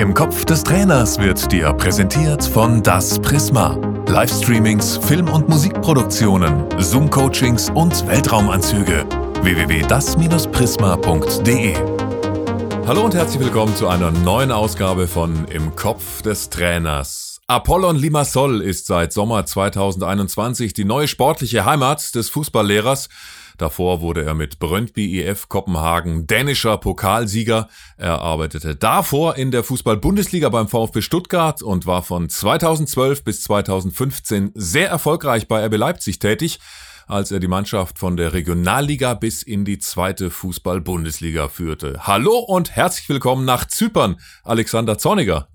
Im Kopf des Trainers wird dir präsentiert von Das Prisma. Livestreamings, Film- und Musikproduktionen, Zoom-Coachings und Weltraumanzüge. www.das-prisma.de Hallo und herzlich willkommen zu einer neuen Ausgabe von Im Kopf des Trainers. Apollon Limassol ist seit Sommer 2021 die neue sportliche Heimat des Fußballlehrers Davor wurde er mit Brøndby IF Kopenhagen dänischer Pokalsieger. Er arbeitete davor in der Fußball-Bundesliga beim VfB Stuttgart und war von 2012 bis 2015 sehr erfolgreich bei RB Leipzig tätig als er die Mannschaft von der Regionalliga bis in die zweite Fußball-Bundesliga führte. Hallo und herzlich willkommen nach Zypern, Alexander Zorniger.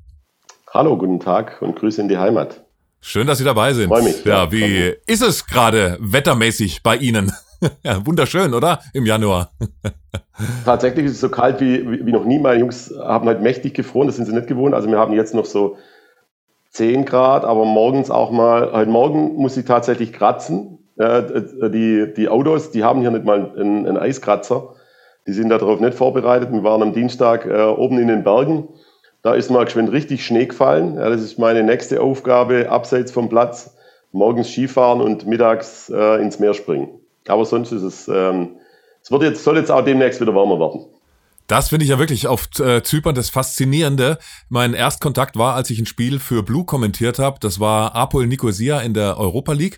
Hallo, guten Tag und Grüße in die Heimat. Schön, dass Sie dabei sind. Freue mich. Ja, wie ist es gerade wettermäßig bei Ihnen? ja, wunderschön, oder? Im Januar. Tatsächlich ist es so kalt wie, wie, noch nie. Meine Jungs haben halt mächtig gefroren, das sind sie nicht gewohnt. Also wir haben jetzt noch so 10 Grad, aber morgens auch mal, heute Morgen muss ich tatsächlich kratzen. Äh, die, die Autos, die haben hier nicht mal einen, einen Eiskratzer. Die sind darauf nicht vorbereitet. Wir waren am Dienstag äh, oben in den Bergen. Da ist mal geschwind richtig Schnee gefallen. Ja, das ist meine nächste Aufgabe, abseits vom Platz. Morgens Skifahren und mittags äh, ins Meer springen. Aber sonst ist es, ähm, es wird jetzt, soll jetzt auch demnächst wieder warmer werden. Das finde ich ja wirklich auf äh, Zypern das Faszinierende. Mein Erstkontakt war, als ich ein Spiel für Blue kommentiert habe. Das war Apol Nicosia in der Europa League.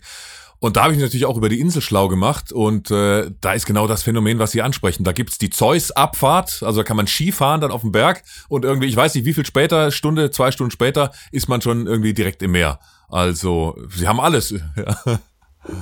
Und da habe ich natürlich auch über die Insel schlau gemacht und äh, da ist genau das Phänomen, was Sie ansprechen. Da gibt's die Zeus-Abfahrt, also da kann man Ski fahren dann auf dem Berg und irgendwie, ich weiß nicht, wie viel später, Stunde, zwei Stunden später, ist man schon irgendwie direkt im Meer. Also, Sie haben alles.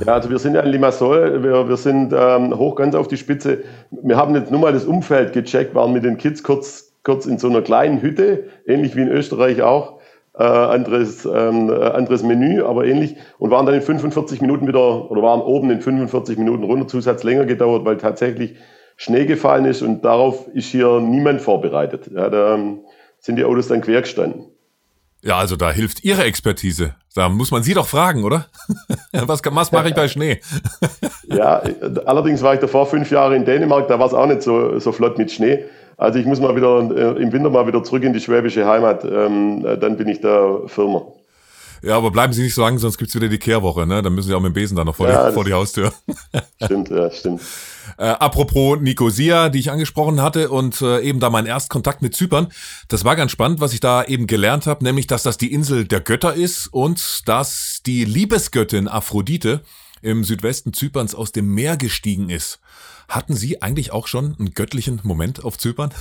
Ja, also wir sind ja in Limassol, wir, wir sind ähm, hoch ganz auf die Spitze. Wir haben jetzt nur mal das Umfeld gecheckt, waren mit den Kids kurz, kurz in so einer kleinen Hütte, ähnlich wie in Österreich auch. Äh, anderes, ähm, äh, anderes Menü, aber ähnlich. Und waren dann in 45 Minuten wieder, oder waren oben in 45 Minuten runter, Zusatz länger gedauert, weil tatsächlich Schnee gefallen ist und darauf ist hier niemand vorbereitet. Ja, da ähm, sind die Autos dann quer gestanden. Ja, also da hilft Ihre Expertise. Da muss man Sie doch fragen, oder? was, was mache ich bei Schnee? ja, allerdings war ich davor fünf Jahre in Dänemark, da war es auch nicht so, so flott mit Schnee. Also ich muss mal wieder äh, im Winter mal wieder zurück in die schwäbische Heimat. Ähm, äh, dann bin ich da Firma. Ja, aber bleiben Sie nicht so lange, sonst gibt's wieder die Kehrwoche, ne? Dann müssen Sie auch mit dem Besen da noch vor, ja, die, vor die Haustür. Stimmt, ja, stimmt. Äh, apropos Nicosia, die ich angesprochen hatte und äh, eben da mein Erstkontakt mit Zypern. Das war ganz spannend, was ich da eben gelernt habe, nämlich, dass das die Insel der Götter ist und dass die Liebesgöttin Aphrodite im Südwesten Zyperns aus dem Meer gestiegen ist. Hatten Sie eigentlich auch schon einen göttlichen Moment auf Zypern?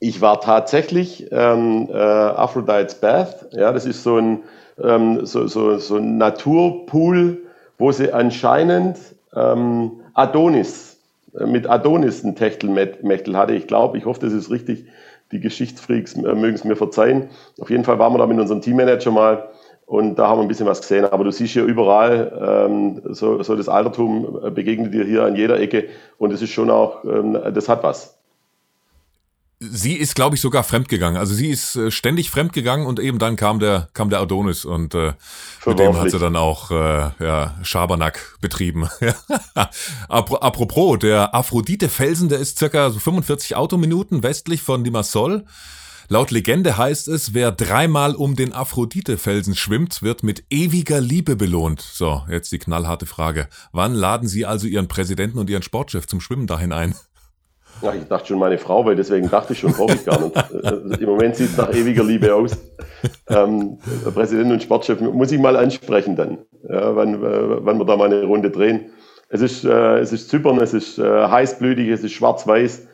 Ich war tatsächlich ähm, äh, Aphrodite's Bath. Ja, das ist so ein ähm, so, so, so ein Naturpool, wo sie anscheinend ähm, Adonis, mit Adonis ein Techtelmechtel hatte. Ich glaube, ich hoffe, das ist richtig. Die Geschichtsfreaks äh, mögen es mir verzeihen. Auf jeden Fall waren wir da mit unserem Teammanager mal und da haben wir ein bisschen was gesehen. Aber du siehst hier überall, ähm, so, so das Altertum äh, begegnet dir hier an jeder Ecke und es ist schon auch, ähm, das hat was sie ist, glaube ich, sogar fremdgegangen. Also sie ist äh, ständig fremdgegangen und eben dann kam der, kam der Adonis und äh, mit dem hat sie dann auch äh, ja, Schabernack betrieben. Apropos, der Aphrodite-Felsen, der ist circa so 45 Autominuten westlich von Limassol. Laut Legende heißt es, wer dreimal um den Aphrodite-Felsen schwimmt, wird mit ewiger Liebe belohnt. So, jetzt die knallharte Frage. Wann laden Sie also Ihren Präsidenten und Ihren Sportchef zum Schwimmen dahin ein? Ja, ich dachte schon meine Frau, weil deswegen dachte ich schon, brauche ich gar nicht. Äh, Im Moment sieht es nach ewiger Liebe aus. Ähm, Präsident und Sportchef muss ich mal ansprechen dann, ja, wann, äh, wann wir da mal eine Runde drehen. Es ist, äh, es ist Zypern, es ist äh, heißblütig, es ist schwarz-weiß,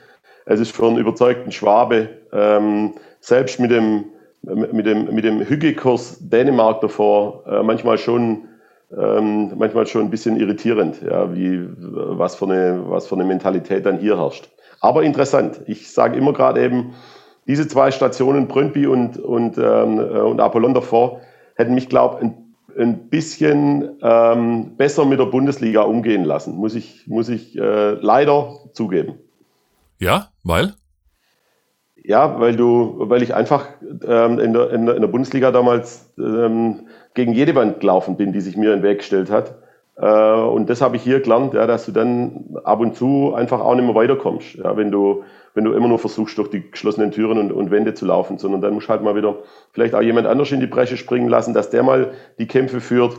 es ist für einen überzeugten Schwabe. Ähm, selbst mit dem, mit dem, mit dem Hügekurs Dänemark davor äh, manchmal schon ähm, manchmal schon ein bisschen irritierend, ja, wie, was, für eine, was für eine Mentalität dann hier herrscht. Aber interessant. Ich sage immer gerade eben, diese zwei Stationen, Brøndby und, und, ähm, äh, und Apollon davor, hätten mich, glaube ich, ein, ein bisschen ähm, besser mit der Bundesliga umgehen lassen, muss ich, muss ich äh, leider zugeben. Ja, weil? Ja, weil du, weil ich einfach ähm, in, der, in, der, in der Bundesliga damals ähm, gegen jede Wand gelaufen bin, die sich mir in den Weg gestellt hat. Äh, und das habe ich hier gelernt, ja, dass du dann ab und zu einfach auch nicht mehr weiterkommst, ja, wenn du wenn du immer nur versuchst, durch die geschlossenen Türen und, und Wände zu laufen, sondern dann musst du halt mal wieder vielleicht auch jemand anders in die Bresche springen lassen, dass der mal die Kämpfe führt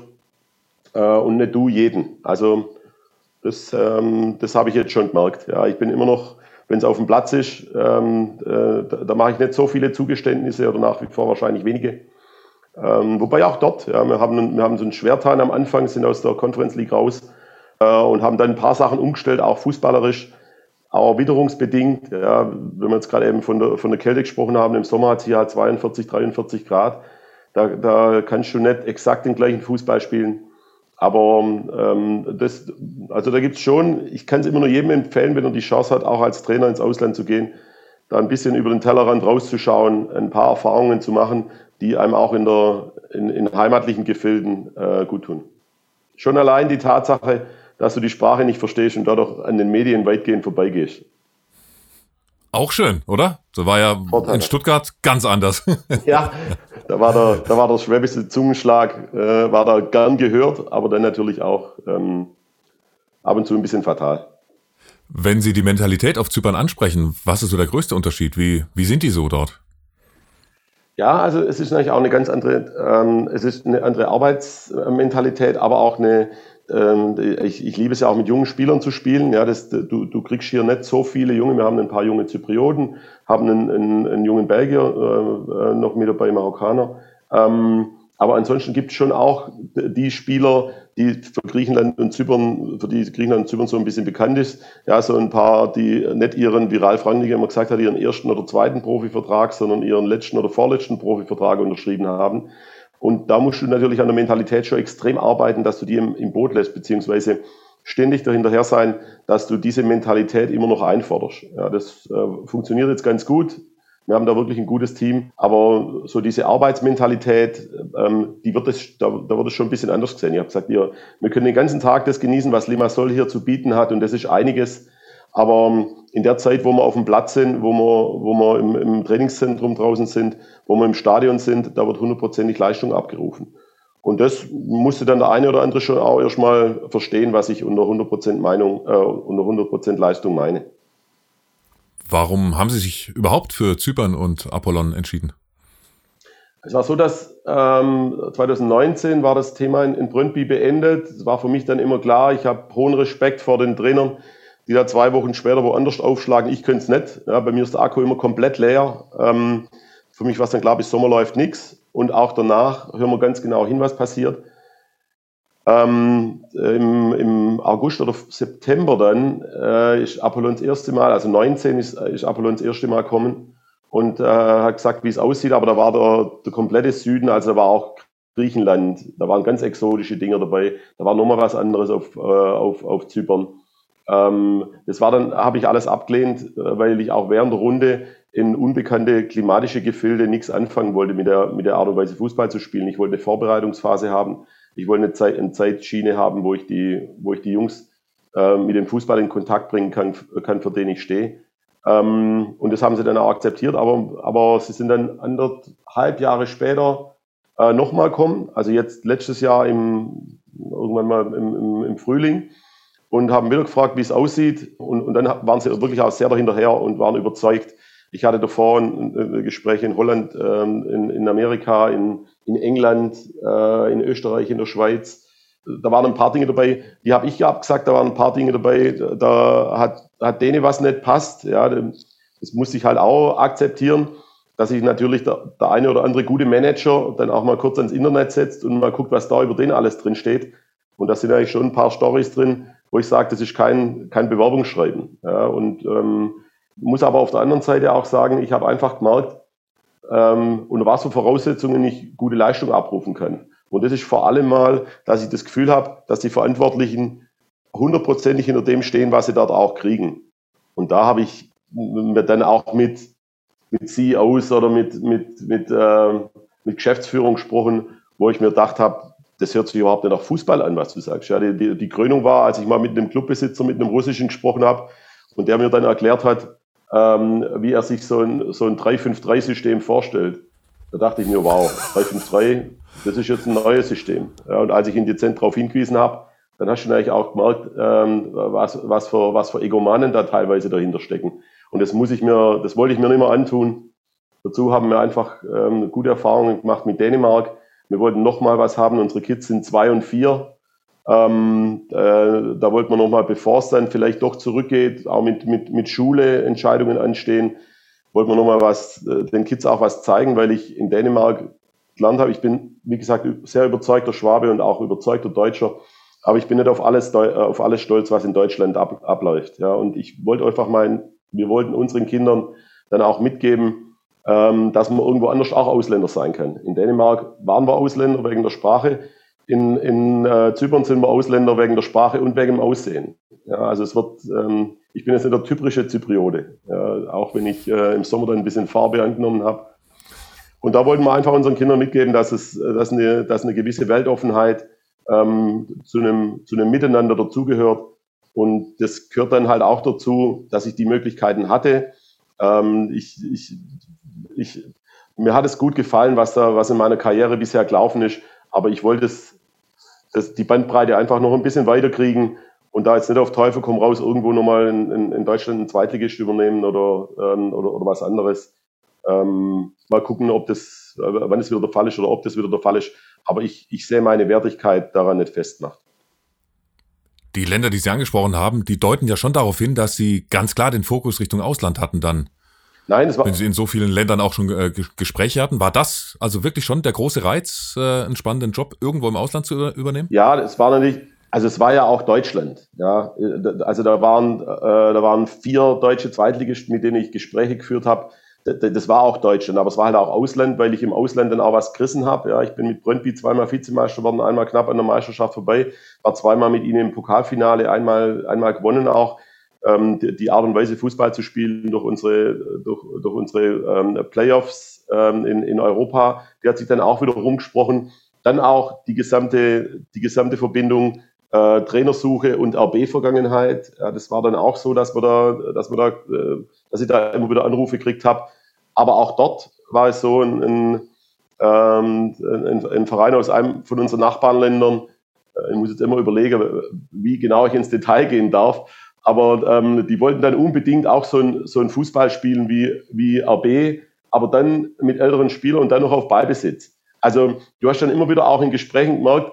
äh, und nicht du jeden. Also das, ähm, das habe ich jetzt schon gemerkt. Ja, ich bin immer noch, wenn es auf dem Platz ist, ähm, äh, da, da, mache ich nicht so viele Zugeständnisse oder nach wie vor wahrscheinlich wenige. Ähm, wobei auch dort, ja, wir, haben, wir haben so einen Schwertan am Anfang, sind aus der Conference League raus äh, und haben dann ein paar Sachen umgestellt, auch fußballerisch, auch witterungsbedingt. Ja, wenn wir jetzt gerade eben von der, von der Kälte gesprochen haben, im Sommer hat es hier halt 42, 43 Grad. Da, da kannst du nicht exakt den gleichen Fußball spielen. Aber ähm, das, also da gibt es schon, ich kann es immer nur jedem empfehlen, wenn er die Chance hat, auch als Trainer ins Ausland zu gehen, da ein bisschen über den Tellerrand rauszuschauen, ein paar Erfahrungen zu machen, die einem auch in, der, in, in heimatlichen Gefilden äh, gut tun. Schon allein die Tatsache, dass du die Sprache nicht verstehst und dadurch an den Medien weitgehend vorbeigehst. Auch schön, oder? So war ja Vorteile. in Stuttgart ganz anders. ja, da war der, da war der schwäbische Zungenschlag, äh, war da gern gehört, aber dann natürlich auch ähm, ab und zu ein bisschen fatal. Wenn Sie die Mentalität auf Zypern ansprechen, was ist so der größte Unterschied? Wie, wie sind die so dort? Ja, also es ist natürlich auch eine ganz andere, ähm, es ist eine andere Arbeitsmentalität, aber auch eine, ähm, ich, ich liebe es ja auch mit jungen Spielern zu spielen. Ja, das, du, du kriegst hier nicht so viele junge. Wir haben ein paar junge Zyprioten, haben einen, einen, einen jungen Belgier äh, äh noch mit dabei, Marokkaner. Ähm, aber ansonsten gibt es schon auch die Spieler, die für Griechenland und Zypern, für die Griechenland und Zypern so ein bisschen bekannt ist. Ja, so ein paar, die nicht ihren, wie Ralf Rangnick immer gesagt hat, ihren ersten oder zweiten Profivertrag, sondern ihren letzten oder vorletzten Profivertrag unterschrieben haben. Und da musst du natürlich an der Mentalität schon extrem arbeiten, dass du die im, im Boot lässt, beziehungsweise ständig dahinterher sein, dass du diese Mentalität immer noch einforderst. Ja, das äh, funktioniert jetzt ganz gut. Wir haben da wirklich ein gutes Team, aber so diese Arbeitsmentalität, ähm, die wird es, da, da wird es schon ein bisschen anders gesehen. Ich habe gesagt, wir, wir können den ganzen Tag das genießen, was Limassol hier zu bieten hat und das ist einiges. Aber ähm, in der Zeit, wo wir auf dem Platz sind, wo wir, wo wir im, im Trainingszentrum draußen sind, wo wir im Stadion sind, da wird hundertprozentig Leistung abgerufen. Und das musste dann der eine oder andere schon auch erstmal verstehen, was ich unter 100% Meinung, äh, unter 100% Leistung meine. Warum haben Sie sich überhaupt für Zypern und Apollon entschieden? Es war so, dass ähm, 2019 war das Thema in, in Brøndby beendet. Es war für mich dann immer klar, ich habe hohen Respekt vor den Trainern, die da zwei Wochen später woanders aufschlagen. Ich könnte es nicht. Ja, bei mir ist der Akku immer komplett leer. Ähm, für mich war es dann klar, bis Sommer läuft nichts. Und auch danach hören wir ganz genau hin, was passiert. Ähm, im, im, August oder September dann äh, ist Apollons erste Mal, also 19 ist, ist Apollons erste Mal kommen und äh, hat gesagt, wie es aussieht. Aber da war der, der komplette Süden, also da war auch Griechenland, da waren ganz exotische Dinge dabei. Da war nochmal was anderes auf, äh, auf, auf Zypern. Ähm, das war dann, habe ich alles abgelehnt, äh, weil ich auch während der Runde in unbekannte klimatische Gefilde nichts anfangen wollte mit der, mit der Art und Weise Fußball zu spielen. Ich wollte eine Vorbereitungsphase haben. Ich wollte eine, Zeit, eine Zeitschiene haben, wo ich die, wo ich die Jungs äh, mit dem Fußball in Kontakt bringen kann, kann für den ich stehe. Ähm, und das haben sie dann auch akzeptiert, aber, aber sie sind dann anderthalb Jahre später äh, nochmal kommen, also jetzt letztes Jahr im, irgendwann mal im, im, im Frühling und haben wieder gefragt, wie es aussieht. Und, und dann waren sie wirklich auch sehr dahinterher und waren überzeugt. Ich hatte davor ein, ein Gespräch in Holland, ähm, in, in Amerika, in, in England, äh, in Österreich, in der Schweiz. Da waren ein paar Dinge dabei, die habe ich abgesagt, da waren ein paar Dinge dabei, da hat, hat denen was nicht passt. Ja, das musste ich halt auch akzeptieren, dass sich natürlich der, der eine oder andere gute Manager dann auch mal kurz ans Internet setzt und mal guckt, was da über den alles drin steht. Und da sind eigentlich schon ein paar Stories drin, wo ich sage, das ist kein, kein Bewerbungsschreiben. Ja, und ähm, muss aber auf der anderen Seite auch sagen, ich habe einfach gemerkt, ähm, unter was für Voraussetzungen ich gute Leistung abrufen kann. Und das ist vor allem mal, dass ich das Gefühl habe, dass die Verantwortlichen hundertprozentig hinter dem stehen, was sie dort auch kriegen. Und da habe ich mir dann auch mit, mit CEOs oder mit, mit, mit, äh, mit Geschäftsführung gesprochen, wo ich mir gedacht habe, das hört sich überhaupt nicht nach Fußball an, was du sagst. Ja, die, die, die Krönung war, als ich mal mit einem Clubbesitzer, mit einem Russischen gesprochen habe und der mir dann erklärt hat, ähm, wie er sich so ein, so ein 3-5-3-System vorstellt. Da dachte ich mir, wow, 3-5-3, das ist jetzt ein neues System. Ja, und als ich ihn dezent darauf hingewiesen habe, dann hast du natürlich auch gemerkt, ähm, was, was, für, was für Egomanen da teilweise dahinter stecken. Und das muss ich mir, das wollte ich mir nicht mehr antun. Dazu haben wir einfach ähm, gute Erfahrungen gemacht mit Dänemark. Wir wollten noch mal was haben. Unsere Kids sind zwei und vier. Ähm, äh, da wollten wir noch mal, bevor es dann vielleicht doch zurückgeht, auch mit, mit, mit Schule Entscheidungen anstehen, wollten wir noch mal was, äh, den Kids auch was zeigen, weil ich in Dänemark gelernt habe. Ich bin, wie gesagt, sehr überzeugter Schwabe und auch überzeugter Deutscher. Aber ich bin nicht auf alles, äh, auf alles stolz, was in Deutschland ab, abläuft. Ja, und ich wollte einfach mal, wir wollten unseren Kindern dann auch mitgeben, ähm, dass man irgendwo anders auch Ausländer sein kann. In Dänemark waren wir Ausländer wegen der Sprache. In, in äh, Zypern sind wir Ausländer wegen der Sprache und wegen dem Aussehen. Ja, also es wird, ähm, ich bin jetzt nicht der typische Zypriote, ja, auch wenn ich äh, im Sommer dann ein bisschen Farbe angenommen habe. Und da wollten wir einfach unseren Kindern mitgeben, dass es, dass eine, dass eine gewisse Weltoffenheit ähm, zu, einem, zu einem Miteinander dazugehört. Und das gehört dann halt auch dazu, dass ich die Möglichkeiten hatte. Ähm, ich, ich, ich, mir hat es gut gefallen, was da, was in meiner Karriere bisher gelaufen ist, aber ich wollte es, das, die Bandbreite einfach noch ein bisschen weiter kriegen und da jetzt nicht auf Teufel komm raus irgendwo nochmal in, in, in Deutschland einen Zweitligist übernehmen oder, ähm, oder, oder was anderes. Ähm, mal gucken, ob das, äh, wann es wieder der Fall ist oder ob das wieder der Fall ist. Aber ich, ich sehe meine Wertigkeit daran nicht festmacht. Die Länder, die Sie angesprochen haben, die deuten ja schon darauf hin, dass Sie ganz klar den Fokus Richtung Ausland hatten dann. Nein, es war. Wenn Sie in so vielen Ländern auch schon äh, Gespräche hatten, war das also wirklich schon der große Reiz, äh, einen spannenden Job irgendwo im Ausland zu übernehmen? Ja, es war natürlich, also es war ja auch Deutschland. Ja, also da waren, äh, da waren vier deutsche Zweitligisten, mit denen ich Gespräche geführt habe das war auch Deutschland, aber es war halt auch Ausland, weil ich im Ausland dann auch was gerissen habe. Ja, ich bin mit Brøndby zweimal Vizemeister geworden, einmal knapp an der Meisterschaft vorbei, war zweimal mit ihnen im Pokalfinale, einmal, einmal gewonnen auch. Ähm, die, die, Art und Weise, Fußball zu spielen durch unsere, durch, durch unsere ähm, Playoffs ähm, in, in Europa, die hat sich dann auch wieder rumgesprochen. Dann auch die gesamte, die gesamte Verbindung äh, Trainersuche und RB-Vergangenheit. Ja, das war dann auch so, dass wir da, dass wir da, äh, dass ich da immer wieder Anrufe gekriegt habe. Aber auch dort war es so ein, ein, ähm, ein, ein Verein aus einem von unseren Nachbarländern. Äh, ich muss jetzt immer überlegen, wie genau ich ins Detail gehen darf. Aber ähm, die wollten dann unbedingt auch so ein, so ein Fußball spielen wie, wie RB, aber dann mit älteren Spielern und dann noch auf Ballbesitz. Also du hast dann immer wieder auch in Gesprächen gemerkt,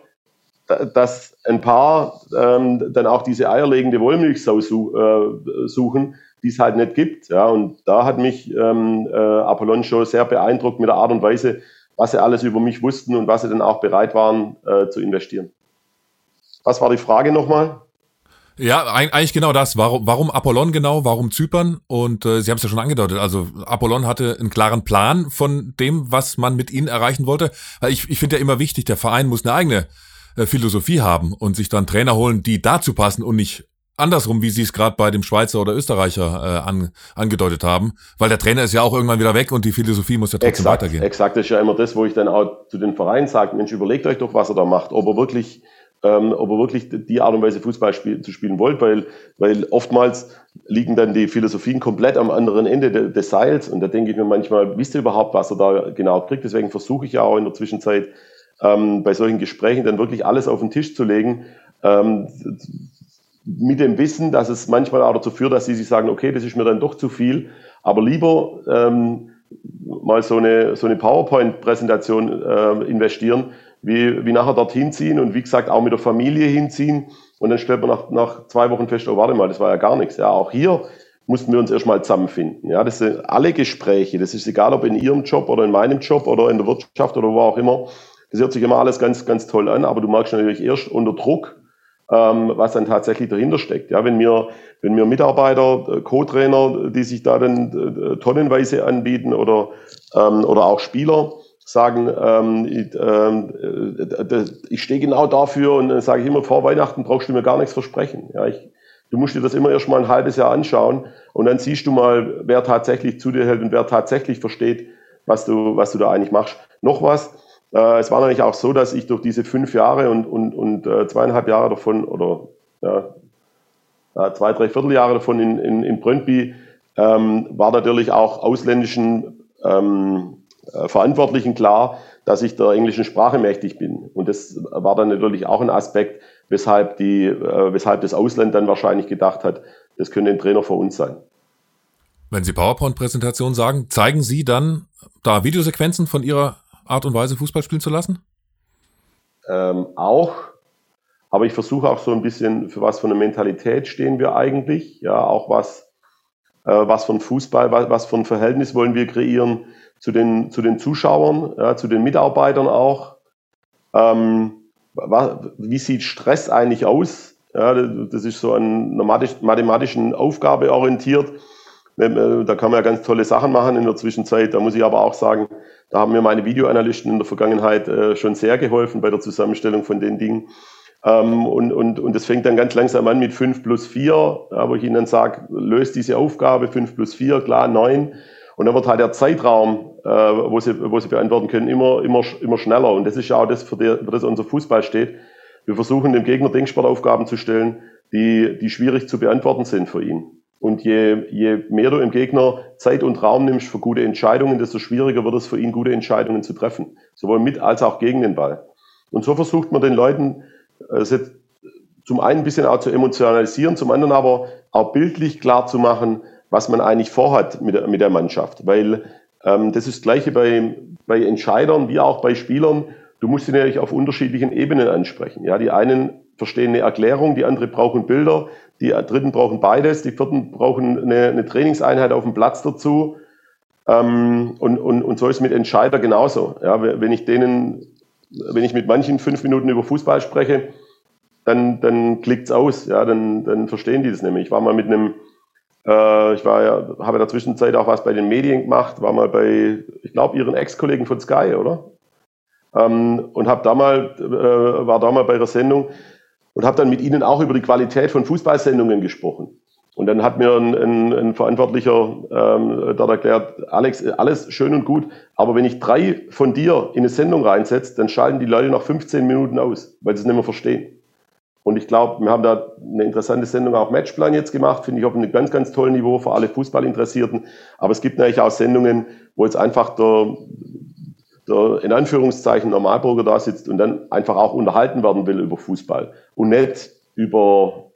dass ein paar ähm, dann auch diese eierlegende Wollmilchsau su äh, suchen, die es halt nicht gibt. Ja, und da hat mich ähm, äh, Apollon schon sehr beeindruckt mit der Art und Weise, was sie alles über mich wussten und was sie dann auch bereit waren äh, zu investieren. Was war die Frage nochmal? Ja, eigentlich genau das. Warum, warum Apollon genau? Warum Zypern? Und äh, Sie haben es ja schon angedeutet. Also Apollon hatte einen klaren Plan von dem, was man mit ihnen erreichen wollte. Ich, ich finde ja immer wichtig, der Verein muss eine eigene äh, Philosophie haben und sich dann Trainer holen, die dazu passen und nicht andersrum, wie sie es gerade bei dem Schweizer oder Österreicher äh, an, angedeutet haben, weil der Trainer ist ja auch irgendwann wieder weg und die Philosophie muss ja trotzdem exakt, weitergehen. Exakt, das ist ja immer das, wo ich dann auch zu den Vereinen sage, Mensch, überlegt euch doch, was er da macht, ob er wirklich ähm, ob er wirklich die Art und Weise Fußball spiel, zu spielen wollt, weil, weil oftmals liegen dann die Philosophien komplett am anderen Ende de, des Seils und da denke ich mir manchmal, wisst ihr überhaupt, was er da genau kriegt? Deswegen versuche ich ja auch in der Zwischenzeit ähm, bei solchen Gesprächen dann wirklich alles auf den Tisch zu legen, ähm, mit dem Wissen, dass es manchmal auch dazu führt, dass sie sich sagen, okay, das ist mir dann doch zu viel, aber lieber ähm, mal so eine, so eine PowerPoint-Präsentation äh, investieren, wie, wie nachher dorthin ziehen und wie gesagt auch mit der Familie hinziehen und dann stellt man nach, nach zwei Wochen fest, oh warte mal, das war ja gar nichts. Ja, auch hier mussten wir uns erstmal zusammenfinden. Ja, das sind alle Gespräche, das ist egal, ob in Ihrem Job oder in meinem Job oder in der Wirtschaft oder wo auch immer, das hört sich immer alles ganz, ganz toll an, aber du merkst natürlich erst unter Druck, ähm, was dann tatsächlich dahinter steckt. Ja, wenn mir, wenn mir Mitarbeiter, äh, Co-Trainer, die sich da dann äh, tonnenweise anbieten oder, ähm, oder auch Spieler sagen, ähm, ich, äh, ich stehe genau dafür und dann sage ich immer, vor Weihnachten brauchst du mir gar nichts versprechen. Ja, ich, du musst dir das immer erst mal ein halbes Jahr anschauen und dann siehst du mal, wer tatsächlich zu dir hält und wer tatsächlich versteht, was du, was du da eigentlich machst. Noch was, äh, es war natürlich auch so, dass ich durch diese fünf Jahre und, und, und äh, zweieinhalb Jahre davon oder ja, zwei, drei Vierteljahre davon in, in, in Brøndby ähm, war natürlich auch ausländischen ähm, äh, Verantwortlichen klar, dass ich der englischen Sprache mächtig bin. Und das war dann natürlich auch ein Aspekt, weshalb, die, äh, weshalb das Ausland dann wahrscheinlich gedacht hat, das könnte ein Trainer für uns sein. Wenn Sie PowerPoint-Präsentation sagen, zeigen Sie dann da Videosequenzen von Ihrer Art und Weise, Fußball spielen zu lassen? Ähm, auch, aber ich versuche auch so ein bisschen, für was für eine Mentalität stehen wir eigentlich, ja, auch was, äh, was von Fußball, was, was für ein Verhältnis wollen wir kreieren zu den, zu den Zuschauern, ja, zu den Mitarbeitern auch. Ähm, wie sieht Stress eigentlich aus? Ja, das ist so an einer mathematischen Aufgabe orientiert. Äh, da kann man ja ganz tolle Sachen machen in der Zwischenzeit. Da muss ich aber auch sagen, da haben mir meine Videoanalysten in der Vergangenheit äh, schon sehr geholfen bei der Zusammenstellung von den Dingen. Ähm, und, und, und das fängt dann ganz langsam an mit 5 plus 4, wo ich ihnen dann sage, löst diese Aufgabe 5 plus 4, klar 9. Und dann wird halt der Zeitraum, äh, wo, sie, wo sie beantworten können, immer, immer, immer schneller. Und das ist ja auch das, für, die, für das unser Fußball steht. Wir versuchen dem Gegner Denksportaufgaben zu stellen, die, die schwierig zu beantworten sind für ihn. Und je, je mehr du im Gegner Zeit und Raum nimmst für gute Entscheidungen, desto schwieriger wird es für ihn, gute Entscheidungen zu treffen. Sowohl mit als auch gegen den Ball. Und so versucht man den Leuten äh, zum einen ein bisschen auch zu emotionalisieren, zum anderen aber auch bildlich klar zu machen, was man eigentlich vorhat mit der, mit der Mannschaft. Weil ähm, das ist das Gleiche bei, bei Entscheidern wie auch bei Spielern. Du musst sie natürlich auf unterschiedlichen Ebenen ansprechen. Ja, die einen verstehen eine Erklärung, die anderen brauchen Bilder, die Dritten brauchen beides, die Vierten brauchen eine, eine Trainingseinheit auf dem Platz dazu. Ähm, und, und, und so ist es mit Entscheider genauso. Ja, wenn ich denen, wenn ich mit manchen fünf Minuten über Fußball spreche, dann, dann klickt's aus, ja, dann, dann verstehen die das nämlich. Ich war mal mit einem, äh, ich war ja, habe in der Zwischenzeit auch was bei den Medien gemacht, war mal bei, ich glaube, ihren Ex-Kollegen von Sky, oder? Ähm, und habe da mal, äh, war da mal bei ihrer Sendung und habe dann mit ihnen auch über die Qualität von Fußballsendungen gesprochen. Und dann hat mir ein, ein, ein Verantwortlicher ähm, dort erklärt, Alex, alles schön und gut, aber wenn ich drei von dir in eine Sendung reinsetze, dann schalten die Leute nach 15 Minuten aus, weil sie es nicht mehr verstehen. Und ich glaube, wir haben da eine interessante Sendung auch Matchplan jetzt gemacht, finde ich auf einem ganz, ganz tollen Niveau für alle Fußballinteressierten. Aber es gibt natürlich auch Sendungen, wo jetzt einfach der, der in Anführungszeichen Normalbürger da sitzt und dann einfach auch unterhalten werden will über Fußball und nicht über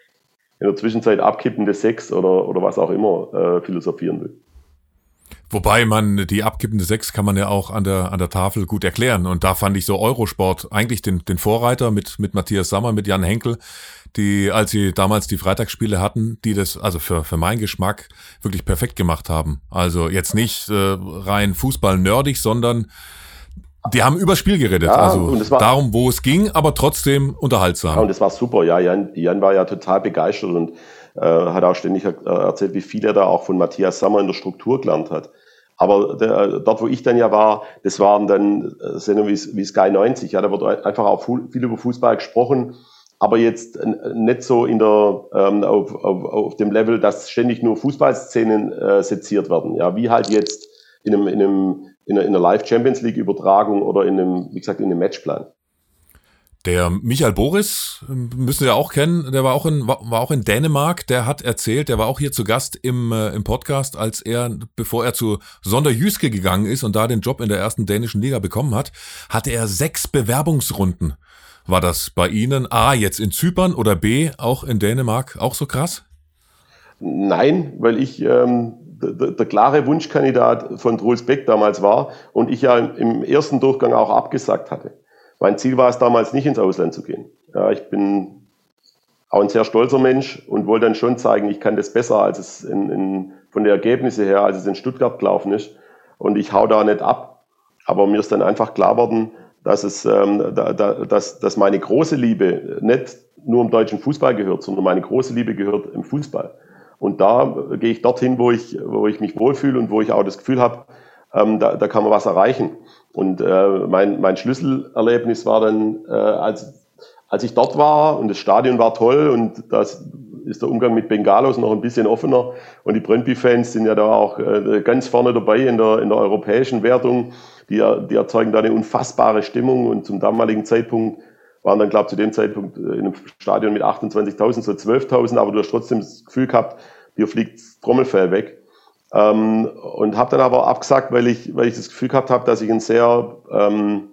in der Zwischenzeit abkippende Sex oder, oder was auch immer äh, philosophieren will. Wobei man die abkippende Sechs kann man ja auch an der, an der Tafel gut erklären. Und da fand ich so Eurosport eigentlich den, den Vorreiter mit, mit Matthias Sammer, mit Jan Henkel, die, als sie damals die Freitagsspiele hatten, die das, also für, für meinen Geschmack, wirklich perfekt gemacht haben. Also jetzt nicht äh, rein Fußball nerdig, sondern die haben über Spiel geredet, ja, also darum, wo es ging, aber trotzdem unterhaltsam. Ja, und das war super, ja. Jan, Jan war ja total begeistert und äh, hat auch ständig erzählt, wie viel er da auch von Matthias Sammer in der Struktur gelernt hat. Aber der, dort, wo ich dann ja war, das waren dann äh, Sendungen wie, wie Sky 90. Ja, da wird einfach auch viel über Fußball gesprochen, aber jetzt nicht so in der, ähm, auf, auf, auf dem Level, dass ständig nur Fußballszenen äh, seziert werden. Ja, wie halt jetzt in einem, in einem in einer Live Champions League Übertragung oder in einem, wie gesagt, in einem Matchplan. Der Michael Boris, müssen Sie ja auch kennen, der war auch in, war auch in Dänemark, der hat erzählt, der war auch hier zu Gast im, äh, im Podcast, als er, bevor er zu Sonderjüske gegangen ist und da den Job in der ersten dänischen Liga bekommen hat, hatte er sechs Bewerbungsrunden. War das bei Ihnen A, jetzt in Zypern oder B, auch in Dänemark, auch so krass? Nein, weil ich ähm, der, der, klare Wunschkandidat von Truls Beck damals war und ich ja im ersten Durchgang auch abgesagt hatte. Mein Ziel war es damals nicht ins Ausland zu gehen. Ja, ich bin auch ein sehr stolzer Mensch und wollte dann schon zeigen, ich kann das besser, als es in, in, von der Ergebnisse her, als es in Stuttgart gelaufen ist. Und ich hau da nicht ab. Aber mir ist dann einfach klar worden, dass, es, ähm, da, da, dass, dass meine große Liebe nicht nur im deutschen Fußball gehört, sondern meine große Liebe gehört im Fußball. Und da gehe ich dorthin, wo ich, wo ich mich wohlfühle und wo ich auch das Gefühl habe, ähm, da, da kann man was erreichen. Und äh, mein, mein Schlüsselerlebnis war dann, äh, als, als ich dort war und das Stadion war toll und das ist der Umgang mit Bengalos noch ein bisschen offener und die Brøndby-Fans sind ja da auch äh, ganz vorne dabei in der, in der europäischen Wertung. Die, die erzeugen da eine unfassbare Stimmung und zum damaligen Zeitpunkt waren dann, glaube ich, zu dem Zeitpunkt äh, in einem Stadion mit 28.000, so 12.000, aber du hast trotzdem das Gefühl gehabt, dir fliegt Trommelfell weg. Ähm, und habe dann aber abgesagt, weil ich, weil ich das Gefühl gehabt habe, dass ich ein sehr ähm,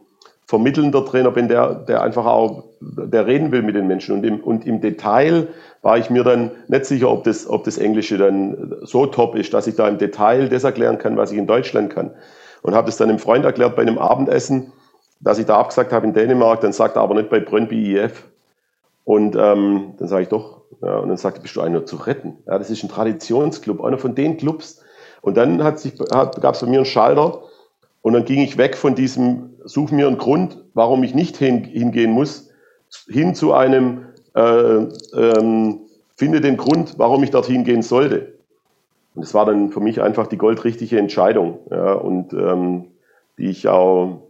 vermittelnder Trainer bin, der, der einfach auch, der reden will mit den Menschen. Und im, und im Detail war ich mir dann nicht sicher, ob das, ob das Englische dann so top ist, dass ich da im Detail das erklären kann, was ich in Deutschland kann. Und habe das dann einem Freund erklärt bei einem Abendessen, dass ich da abgesagt habe in Dänemark, dann sagt er aber nicht bei Brøndby IF. Und ähm, dann sage ich doch, ja, und dann sagt er, bist du einer zu retten? Ja, das ist ein Traditionsclub, einer von den Clubs. Und dann gab es bei mir einen Schalter und dann ging ich weg von diesem, such mir einen Grund, warum ich nicht hin, hingehen muss, hin zu einem, äh, ähm, finde den Grund, warum ich dorthin gehen sollte. Und das war dann für mich einfach die goldrichtige Entscheidung ja, und ähm, die ich auch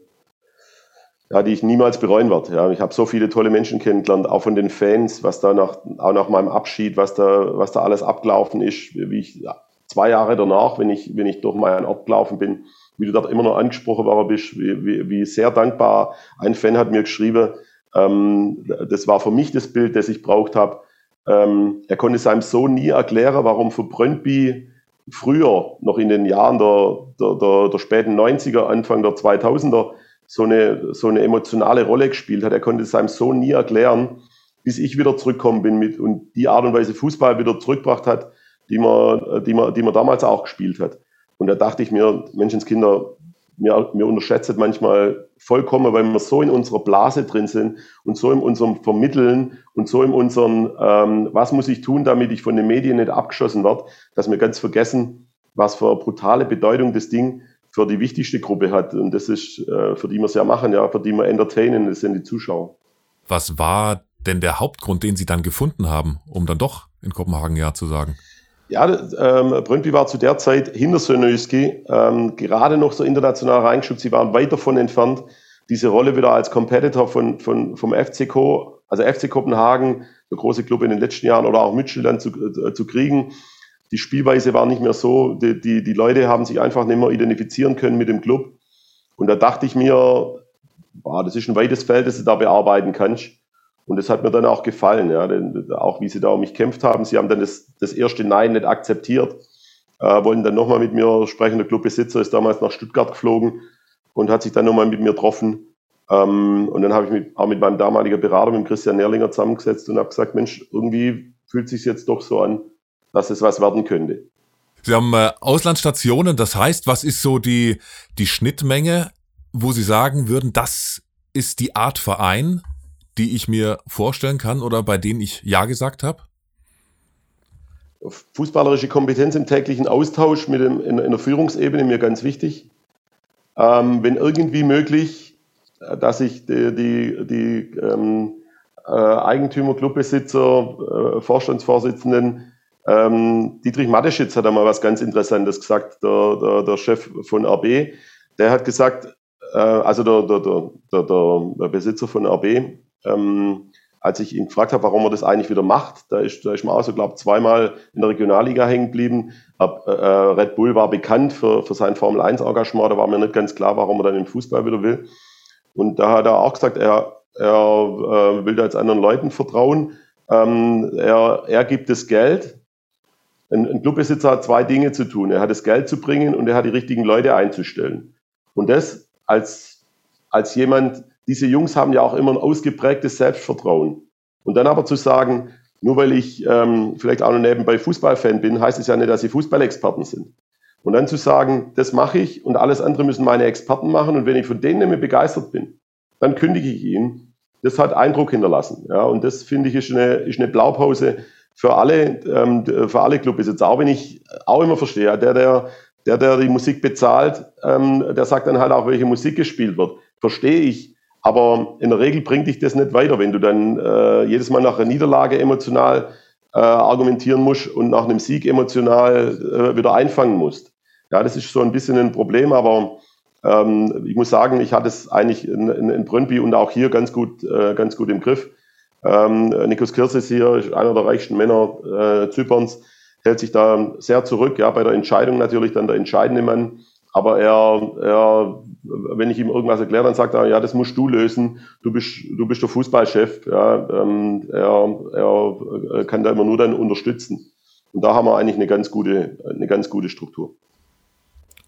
ja, die ich niemals bereuen werde. Ja, ich habe so viele tolle Menschen kennengelernt, auch von den Fans, was da nach, auch nach meinem Abschied, was da, was da alles abgelaufen ist, wie ich zwei Jahre danach, wenn ich, wenn ich durch meinen Ort gelaufen bin, wie du dort immer noch angesprochen worden bist, wie, wie, wie sehr dankbar. Ein Fan hat mir geschrieben, ähm, das war für mich das Bild, das ich braucht habe. Ähm, er konnte seinem Sohn nie erklären, warum für Brøndby früher, noch in den Jahren der, der, der, der späten 90er, Anfang der 2000er, so eine, so eine emotionale Rolle gespielt hat. Er konnte es seinem Sohn nie erklären, bis ich wieder zurückgekommen bin mit und die Art und Weise Fußball wieder zurückgebracht hat, die man, die man, die man damals auch gespielt hat. Und da dachte ich mir, Menschenskinder, mir, mir unterschätzt manchmal vollkommen, weil wir so in unserer Blase drin sind und so in unserem Vermitteln und so in unserem, ähm, was muss ich tun, damit ich von den Medien nicht abgeschossen werde, dass wir ganz vergessen, was für brutale Bedeutung das Ding für die wichtigste Gruppe hat. Und das ist, äh, für die wir es ja machen, ja, für die wir entertainen, das sind die Zuschauer. Was war denn der Hauptgrund, den Sie dann gefunden haben, um dann doch in Kopenhagen Ja zu sagen? Ja, ähm, Brøndby war zu der Zeit hinter Sönöski ähm, gerade noch so international reingeschaut. Sie waren weit davon entfernt, diese Rolle wieder als Competitor von, von, vom FCK, also FC Kopenhagen, der große Club in den letzten Jahren, oder auch Midtjylland zu, äh, zu kriegen die Spielweise war nicht mehr so, die, die, die Leute haben sich einfach nicht mehr identifizieren können mit dem Club. Und da dachte ich mir, boah, das ist ein weites Feld, das du da bearbeiten kannst. Und das hat mir dann auch gefallen, ja, denn auch wie sie da um mich kämpft haben. Sie haben dann das, das erste Nein nicht akzeptiert, äh, wollten dann nochmal mit mir sprechen. Der Clubbesitzer ist damals nach Stuttgart geflogen und hat sich dann nochmal mit mir getroffen. Ähm, und dann habe ich mich auch mit meinem damaligen Berater, mit Christian Nerlinger, zusammengesetzt und habe gesagt, Mensch, irgendwie fühlt sich jetzt doch so an, dass es was werden könnte. Sie haben äh, Auslandsstationen, das heißt, was ist so die, die Schnittmenge, wo Sie sagen würden, das ist die Art Verein, die ich mir vorstellen kann oder bei denen ich Ja gesagt habe? Fußballerische Kompetenz im täglichen Austausch mit dem, in, in der Führungsebene mir ganz wichtig. Ähm, wenn irgendwie möglich, äh, dass ich die, die, die ähm, äh, Eigentümer, Clubbesitzer, äh, Vorstandsvorsitzenden ähm, Dietrich Mateschitz hat einmal was ganz Interessantes gesagt, der, der, der Chef von RB. Der hat gesagt, äh, also der, der, der, der, Besitzer von RB, ähm, als ich ihn gefragt habe, warum er das eigentlich wieder macht, da ist, da ist man auch so, glaube zweimal in der Regionalliga hängen geblieben. Äh, Red Bull war bekannt für, für sein Formel-1-Engagement, da war mir nicht ganz klar, warum er dann im Fußball wieder will. Und da hat er auch gesagt, er, er äh, will da jetzt anderen Leuten vertrauen. Ähm, er, er gibt das Geld, ein, ein Clubbesitzer hat zwei Dinge zu tun. Er hat das Geld zu bringen und er hat die richtigen Leute einzustellen. Und das als, als jemand, diese Jungs haben ja auch immer ein ausgeprägtes Selbstvertrauen. Und dann aber zu sagen, nur weil ich ähm, vielleicht auch noch nebenbei Fußballfan bin, heißt es ja nicht, dass sie Fußballexperten sind. Und dann zu sagen, das mache ich und alles andere müssen meine Experten machen. Und wenn ich von denen nicht begeistert bin, dann kündige ich ihn. Das hat Eindruck hinterlassen. Ja, und das finde ich ist eine, ist eine Blaupause, für alle, ähm, für alle Clubbesitzer. Auch wenn ich auch immer verstehe, der, der, der, der die Musik bezahlt, ähm, der sagt dann halt auch, welche Musik gespielt wird. Verstehe ich. Aber in der Regel bringt dich das nicht weiter, wenn du dann äh, jedes Mal nach einer Niederlage emotional äh, argumentieren musst und nach einem Sieg emotional äh, wieder einfangen musst. Ja, das ist so ein bisschen ein Problem, aber ähm, ich muss sagen, ich hatte es eigentlich in, in, in Brøndby und auch hier ganz gut, äh, ganz gut im Griff. Ähm, Nikos Kirsis hier einer der reichsten Männer äh, Zyperns, hält sich da sehr zurück, ja, bei der Entscheidung natürlich dann der entscheidende Mann. Aber er, er wenn ich ihm irgendwas erkläre, dann sagt er, ja, das musst du lösen. Du bist, du bist der Fußballchef. Ja, ähm, er, er kann da immer nur dann unterstützen. Und da haben wir eigentlich eine ganz gute, eine ganz gute Struktur.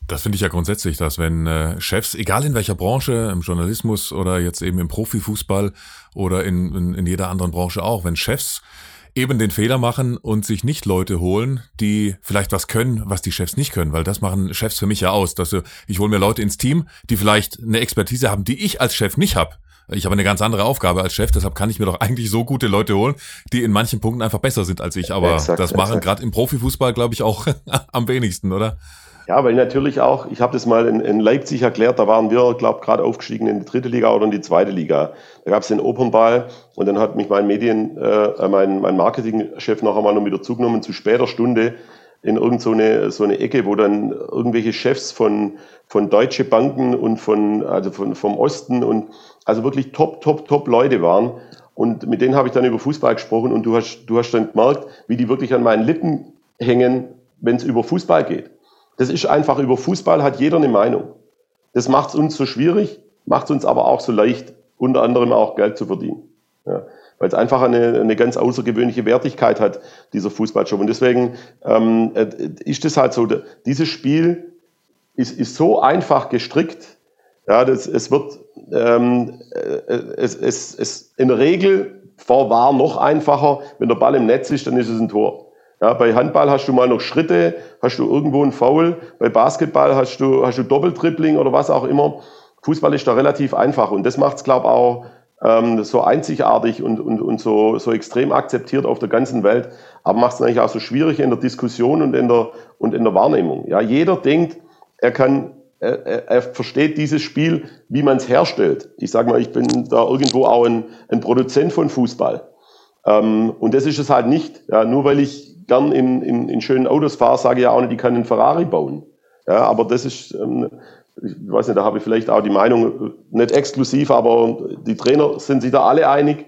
Das finde ich ja grundsätzlich, dass wenn äh, Chefs, egal in welcher Branche, im Journalismus oder jetzt eben im Profifußball oder in, in, in jeder anderen Branche auch, wenn Chefs eben den Fehler machen und sich nicht Leute holen, die vielleicht was können, was die Chefs nicht können, weil das machen Chefs für mich ja aus. Dass du, ich hole mir Leute ins Team, die vielleicht eine Expertise haben, die ich als Chef nicht habe. Ich habe eine ganz andere Aufgabe als Chef, deshalb kann ich mir doch eigentlich so gute Leute holen, die in manchen Punkten einfach besser sind als ich. Aber exakt, das machen gerade im Profifußball, glaube ich, auch am wenigsten, oder? Ja, weil natürlich auch, ich habe das mal in, in, Leipzig erklärt, da waren wir, glaube gerade aufgestiegen in die dritte Liga oder in die zweite Liga. Da gab es den Opernball und dann hat mich mein Medien, äh, mein, mein Marketingchef noch einmal noch wieder zugenommen zu später Stunde in irgend so eine, so eine Ecke, wo dann irgendwelche Chefs von, von deutsche Banken und von, also von, vom Osten und also wirklich top, top, top Leute waren. Und mit denen habe ich dann über Fußball gesprochen und du hast, du hast dann gemerkt, wie die wirklich an meinen Lippen hängen, wenn es über Fußball geht. Das ist einfach, über Fußball hat jeder eine Meinung. Das macht es uns so schwierig, macht es uns aber auch so leicht, unter anderem auch Geld zu verdienen. Ja, weil es einfach eine, eine ganz außergewöhnliche Wertigkeit hat, dieser Fußballjob. Und deswegen ähm, äh, ist das halt so, dieses Spiel ist, ist so einfach gestrickt, ja, das, es wird ähm, äh, es, es, es in der Regel war noch einfacher, wenn der Ball im Netz ist, dann ist es ein Tor. Ja, bei Handball hast du mal noch Schritte, hast du irgendwo einen Foul. Bei Basketball hast du, hast du Doppeltrippling oder was auch immer. Fußball ist da relativ einfach und das macht es, glaube ich, auch ähm, so einzigartig und, und, und so, so extrem akzeptiert auf der ganzen Welt, aber macht es eigentlich auch so schwierig in der Diskussion und in der, und in der Wahrnehmung. Ja, jeder denkt, er kann, er, er versteht dieses Spiel, wie man es herstellt. Ich sage mal, ich bin da irgendwo auch ein, ein Produzent von Fußball. Ähm, und das ist es halt nicht. Ja, nur weil ich gern in, in, in schönen Autos fahre, sage ich ja auch nicht, die kann einen Ferrari bauen. Ja, aber das ist, ähm, ich weiß nicht, da habe ich vielleicht auch die Meinung, nicht exklusiv, aber die Trainer sind sich da alle einig.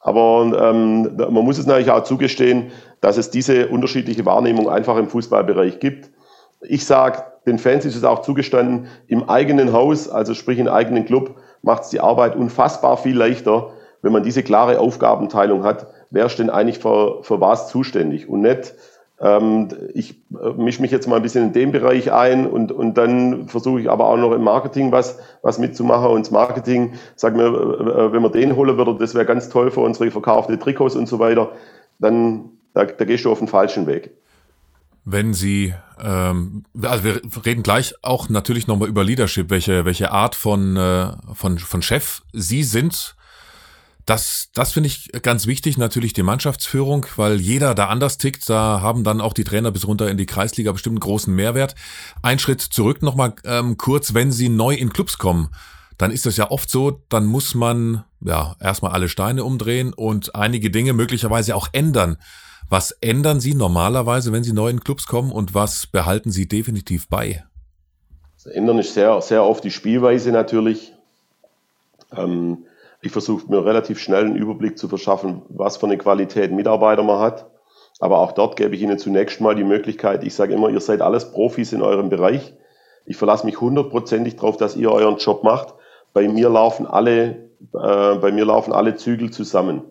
Aber ähm, man muss es natürlich auch zugestehen, dass es diese unterschiedliche Wahrnehmung einfach im Fußballbereich gibt. Ich sage, den Fans ist es auch zugestanden, im eigenen Haus, also sprich im eigenen Club, macht es die Arbeit unfassbar viel leichter, wenn man diese klare Aufgabenteilung hat wer ist denn eigentlich für, für was zuständig und nicht, ähm, ich äh, mische mich jetzt mal ein bisschen in den Bereich ein und, und dann versuche ich aber auch noch im Marketing was, was mitzumachen. Und das Marketing, sag mir, äh, wenn man den holen würde, das wäre ganz toll für unsere verkaufte Trikots und so weiter, dann da, da gehst du auf den falschen Weg. Wenn Sie, ähm, also wir reden gleich auch natürlich nochmal über Leadership, welche, welche Art von, äh, von, von Chef Sie sind das, das finde ich ganz wichtig, natürlich die Mannschaftsführung, weil jeder da anders tickt. Da haben dann auch die Trainer bis runter in die Kreisliga bestimmt einen großen Mehrwert. Ein Schritt zurück nochmal ähm, kurz, wenn sie neu in Clubs kommen, dann ist das ja oft so, dann muss man ja erstmal alle Steine umdrehen und einige Dinge möglicherweise auch ändern. Was ändern Sie normalerweise, wenn Sie neu in Clubs kommen und was behalten Sie definitiv bei? Das Ändern ist sehr, sehr oft die Spielweise natürlich. Ähm, ich versuche mir relativ schnell einen Überblick zu verschaffen, was für eine Qualität Mitarbeiter man hat. Aber auch dort gebe ich Ihnen zunächst mal die Möglichkeit, ich sage immer, ihr seid alles Profis in eurem Bereich. Ich verlasse mich hundertprozentig darauf, dass ihr euren Job macht. Bei mir laufen alle, äh, bei mir laufen alle Zügel zusammen.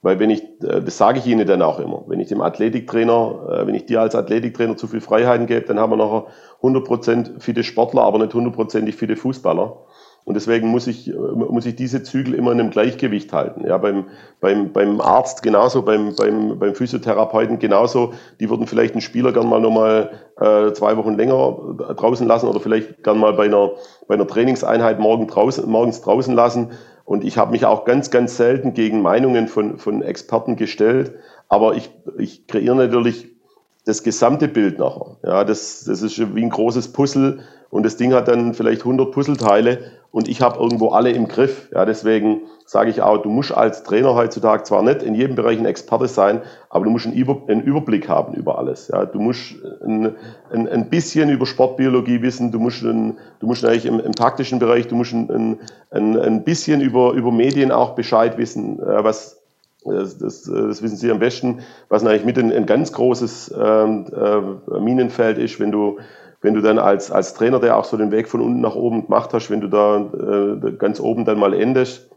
Weil wenn ich, äh, das sage ich Ihnen dann auch immer, wenn ich dem Athletiktrainer, äh, wenn ich dir als Athletiktrainer zu viel Freiheiten gebe, dann haben wir nachher 100% viele Sportler, aber nicht hundertprozentig viele Fußballer. Und deswegen muss ich, muss ich diese Zügel immer in einem Gleichgewicht halten. Ja, beim, beim, beim Arzt genauso, beim, beim, beim Physiotherapeuten genauso. Die würden vielleicht einen Spieler gern mal nochmal äh, zwei Wochen länger draußen lassen oder vielleicht gern mal bei einer, bei einer Trainingseinheit morgen draußen, morgens draußen lassen. Und ich habe mich auch ganz, ganz selten gegen Meinungen von, von Experten gestellt. Aber ich, ich kreiere natürlich das gesamte Bild nachher. Ja, das, das ist wie ein großes Puzzle und das Ding hat dann vielleicht 100 Puzzleteile und ich habe irgendwo alle im Griff. Ja, deswegen sage ich auch, du musst als Trainer heutzutage zwar nicht in jedem Bereich ein Experte sein, aber du musst einen, Über einen Überblick haben über alles. Ja, du musst ein, ein, ein, bisschen über Sportbiologie wissen, du musst, ein, du musst eigentlich im, im taktischen Bereich, du musst ein, ein, ein bisschen über, über Medien auch Bescheid wissen, was das, das, das wissen Sie am besten, was eigentlich mit ein, ein ganz großes ähm, äh, Minenfeld ist, wenn du wenn du dann als, als Trainer, der auch so den Weg von unten nach oben gemacht hast, wenn du da äh, ganz oben dann mal endest.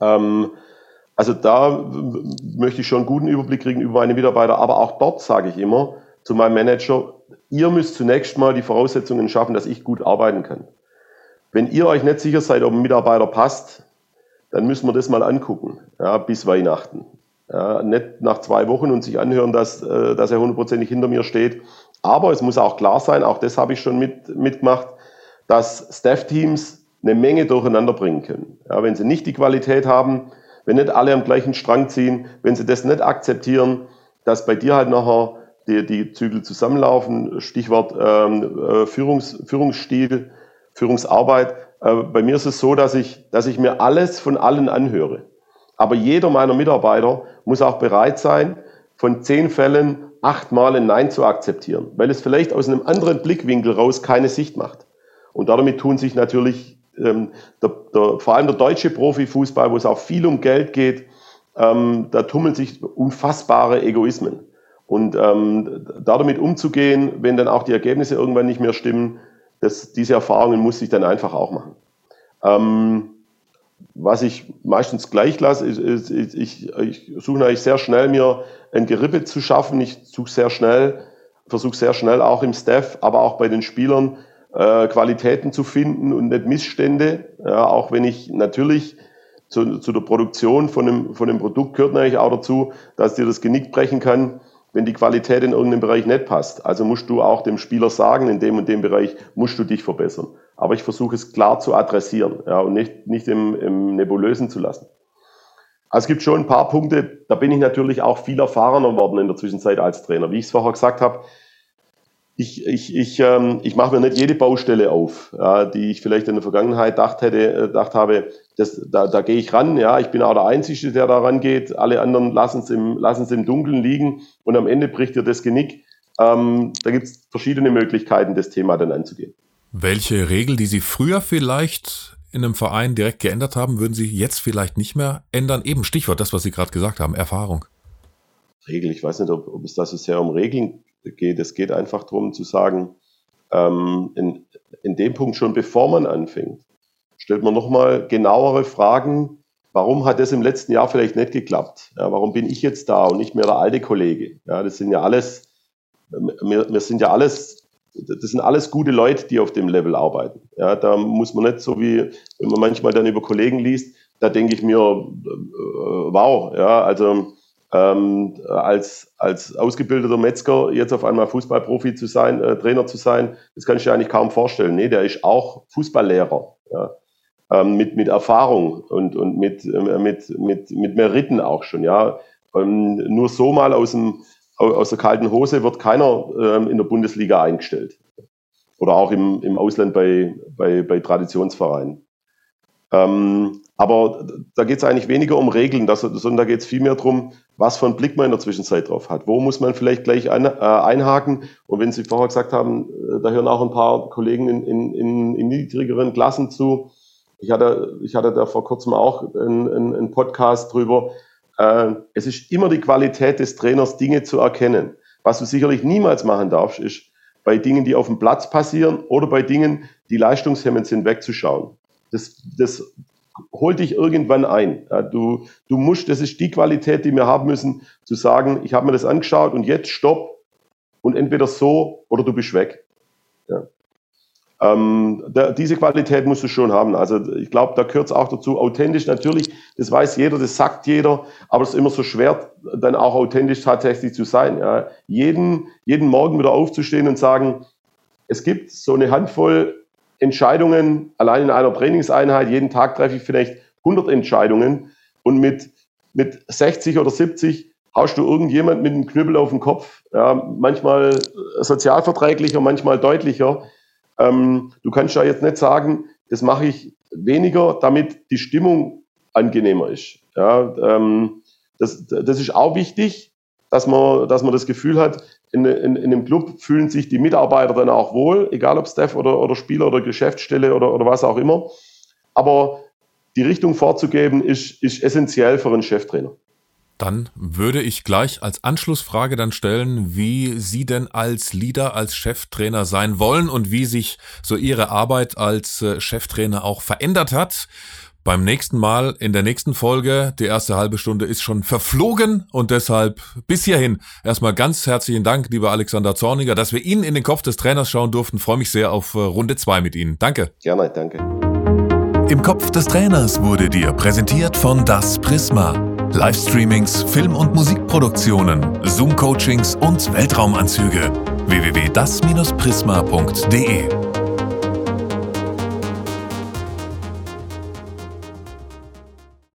Ähm, also da möchte ich schon einen guten Überblick kriegen über meine Mitarbeiter, aber auch dort sage ich immer zu meinem Manager, ihr müsst zunächst mal die Voraussetzungen schaffen, dass ich gut arbeiten kann. Wenn ihr euch nicht sicher seid, ob ein Mitarbeiter passt, dann müssen wir das mal angucken, ja, bis Weihnachten. Ja, nicht nach zwei Wochen und sich anhören, dass, äh, dass er hundertprozentig hinter mir steht. Aber es muss auch klar sein, auch das habe ich schon mit, mitgemacht, dass Staff-Teams eine Menge durcheinander bringen können. Ja, wenn sie nicht die Qualität haben, wenn nicht alle am gleichen Strang ziehen, wenn sie das nicht akzeptieren, dass bei dir halt nachher die, die Zügel zusammenlaufen, Stichwort ähm, äh, Führungs, Führungsstil, Führungsarbeit. Äh, bei mir ist es so, dass ich, dass ich mir alles von allen anhöre. Aber jeder meiner Mitarbeiter muss auch bereit sein, von zehn Fällen achtmal ein Nein zu akzeptieren, weil es vielleicht aus einem anderen Blickwinkel raus keine Sicht macht. Und damit tun sich natürlich ähm, der, der, vor allem der deutsche Profifußball, wo es auch viel um Geld geht, ähm, da tummeln sich unfassbare Egoismen. Und ähm, damit umzugehen, wenn dann auch die Ergebnisse irgendwann nicht mehr stimmen, das, diese Erfahrungen muss ich dann einfach auch machen. Ähm, was ich meistens gleich lasse, ist, ist, ist ich, ich suche eigentlich sehr schnell mir ein Gerippe zu schaffen. Ich suche sehr schnell, versuche sehr schnell auch im Staff, aber auch bei den Spielern äh, Qualitäten zu finden und nicht Missstände. Ja, auch wenn ich natürlich zu, zu der Produktion von dem, von dem Produkt gehört natürlich auch dazu, dass dir das Genick brechen kann, wenn die Qualität in irgendeinem Bereich nicht passt. Also musst du auch dem Spieler sagen, in dem und dem Bereich musst du dich verbessern. Aber ich versuche es klar zu adressieren ja, und nicht, nicht im, im Nebulösen zu lassen. Also es gibt schon ein paar Punkte, da bin ich natürlich auch viel erfahrener geworden in der Zwischenzeit als Trainer. Wie ich es vorher gesagt habe, ich, ich, ich, ähm, ich mache mir nicht jede Baustelle auf, ja, die ich vielleicht in der Vergangenheit gedacht hätte, äh, gedacht habe, das, da, da gehe ich ran, ja, ich bin auch der Einzige, der da rangeht, alle anderen lassen es im, lassen's im Dunkeln liegen und am Ende bricht dir das Genick. Ähm, da gibt es verschiedene Möglichkeiten, das Thema dann anzugehen. Welche Regel, die Sie früher vielleicht in einem Verein direkt geändert haben, würden Sie jetzt vielleicht nicht mehr ändern? Eben Stichwort, das, was Sie gerade gesagt haben, Erfahrung. Regel, ich weiß nicht, ob, ob es da so sehr um Regeln. Es geht einfach darum zu sagen, ähm, in, in dem Punkt schon bevor man anfängt, stellt man nochmal genauere Fragen. Warum hat das im letzten Jahr vielleicht nicht geklappt? Ja, warum bin ich jetzt da und nicht mehr der alte Kollege? Ja, das sind ja alles, wir, wir sind ja alles, das sind alles gute Leute, die auf dem Level arbeiten. Ja, da muss man nicht so wie, wenn man manchmal dann über Kollegen liest, da denke ich mir, äh, wow, ja, also ähm, als, als ausgebildeter Metzger jetzt auf einmal Fußballprofi zu sein, äh, Trainer zu sein, das kann ich dir eigentlich kaum vorstellen. Nee, der ist auch Fußballlehrer. Ja. Ähm, mit, mit Erfahrung und, und mit, äh, mit, mit, mit Meriten auch schon, ja. Ähm, nur so mal aus, dem, aus der kalten Hose wird keiner ähm, in der Bundesliga eingestellt. Oder auch im, im Ausland bei, bei, bei Traditionsvereinen. Ähm, aber da geht es eigentlich weniger um Regeln, das, sondern da geht es vielmehr darum, was für einen Blick man in der Zwischenzeit drauf hat. Wo muss man vielleicht gleich ein, äh, einhaken? Und wenn Sie vorher gesagt haben, äh, da hören auch ein paar Kollegen in, in, in, in niedrigeren Klassen zu. Ich hatte, ich hatte da vor kurzem auch einen, einen Podcast drüber. Äh, es ist immer die Qualität des Trainers, Dinge zu erkennen. Was du sicherlich niemals machen darfst, ist bei Dingen, die auf dem Platz passieren oder bei Dingen, die leistungshemmend sind, wegzuschauen. Das, das holt dich irgendwann ein. Du, du musst, das ist die Qualität, die wir haben müssen, zu sagen, ich habe mir das angeschaut und jetzt stopp und entweder so oder du bist weg. Ja. Ähm, da, diese Qualität musst du schon haben. Also ich glaube, da gehört es auch dazu. Authentisch natürlich, das weiß jeder, das sagt jeder, aber es ist immer so schwer, dann auch authentisch tatsächlich zu sein. Ja. Jeden, jeden Morgen wieder aufzustehen und sagen, es gibt so eine Handvoll Entscheidungen, allein in einer Trainingseinheit, jeden Tag treffe ich vielleicht 100 Entscheidungen und mit, mit 60 oder 70 haust du irgendjemand mit einem Knüppel auf den Kopf, ja, manchmal sozialverträglicher, manchmal deutlicher. Ähm, du kannst ja jetzt nicht sagen, das mache ich weniger, damit die Stimmung angenehmer ist. Ja, ähm, das, das ist auch wichtig, dass man, dass man das Gefühl hat, in, in, in einem Club fühlen sich die Mitarbeiter dann auch wohl, egal ob Staff oder, oder Spieler oder Geschäftsstelle oder, oder was auch immer. Aber die Richtung vorzugeben, ist, ist essentiell für einen Cheftrainer. Dann würde ich gleich als Anschlussfrage dann stellen, wie Sie denn als Leader, als Cheftrainer sein wollen und wie sich so Ihre Arbeit als äh, Cheftrainer auch verändert hat. Beim nächsten Mal, in der nächsten Folge. Die erste halbe Stunde ist schon verflogen und deshalb bis hierhin erstmal ganz herzlichen Dank, lieber Alexander Zorniger, dass wir Ihnen in den Kopf des Trainers schauen durften. Freue mich sehr auf äh, Runde zwei mit Ihnen. Danke. Gerne, danke. Im Kopf des Trainers wurde dir präsentiert von Das Prisma. Livestreamings, Film- und Musikproduktionen, Zoom-Coachings und Weltraumanzüge. www.das-prisma.de